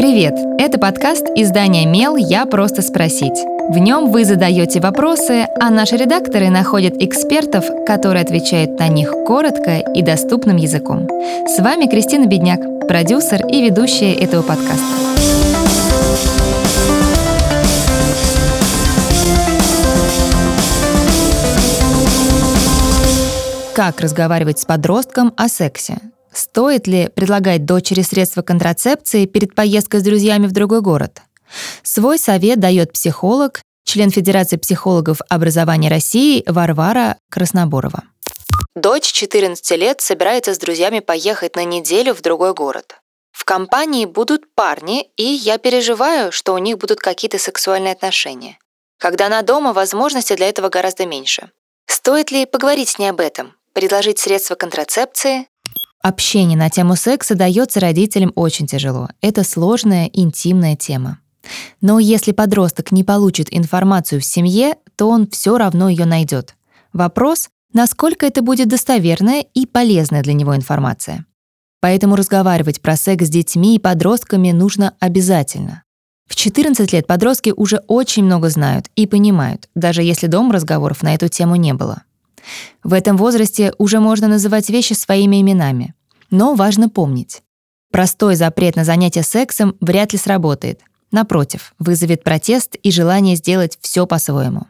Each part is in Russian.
Привет! Это подкаст издания «Мел. Я просто спросить». В нем вы задаете вопросы, а наши редакторы находят экспертов, которые отвечают на них коротко и доступным языком. С вами Кристина Бедняк, продюсер и ведущая этого подкаста. Как разговаривать с подростком о сексе? Стоит ли предлагать дочери средства контрацепции перед поездкой с друзьями в другой город? Свой совет дает психолог, член Федерации психологов образования России Варвара Красноборова. Дочь 14 лет собирается с друзьями поехать на неделю в другой город. В компании будут парни, и я переживаю, что у них будут какие-то сексуальные отношения. Когда она дома, возможности для этого гораздо меньше. Стоит ли поговорить с ней об этом? Предложить средства контрацепции? Общение на тему секса дается родителям очень тяжело. Это сложная, интимная тема. Но если подросток не получит информацию в семье, то он все равно ее найдет. Вопрос, насколько это будет достоверная и полезная для него информация. Поэтому разговаривать про секс с детьми и подростками нужно обязательно. В 14 лет подростки уже очень много знают и понимают, даже если дома разговоров на эту тему не было. В этом возрасте уже можно называть вещи своими именами. Но важно помнить. Простой запрет на занятия сексом вряд ли сработает. Напротив, вызовет протест и желание сделать все по-своему.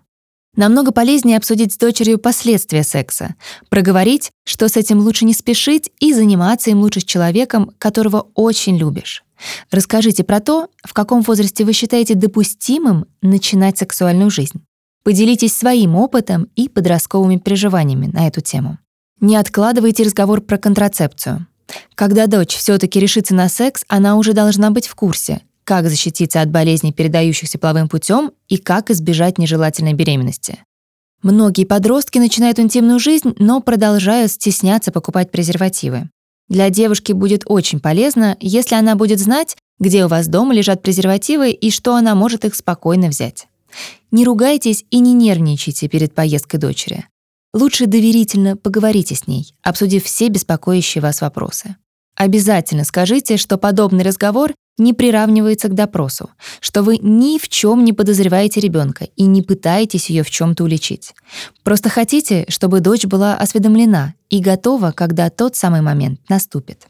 Намного полезнее обсудить с дочерью последствия секса, проговорить, что с этим лучше не спешить и заниматься им лучше с человеком, которого очень любишь. Расскажите про то, в каком возрасте вы считаете допустимым начинать сексуальную жизнь. Поделитесь своим опытом и подростковыми переживаниями на эту тему. Не откладывайте разговор про контрацепцию. Когда дочь все-таки решится на секс, она уже должна быть в курсе, как защититься от болезней, передающихся половым путем, и как избежать нежелательной беременности. Многие подростки начинают интимную жизнь, но продолжают стесняться покупать презервативы. Для девушки будет очень полезно, если она будет знать, где у вас дома лежат презервативы и что она может их спокойно взять. Не ругайтесь и не нервничайте перед поездкой дочери. Лучше доверительно поговорите с ней, обсудив все беспокоящие вас вопросы. Обязательно скажите, что подобный разговор не приравнивается к допросу, что вы ни в чем не подозреваете ребенка и не пытаетесь ее в чем-то уличить. Просто хотите, чтобы дочь была осведомлена и готова, когда тот самый момент наступит.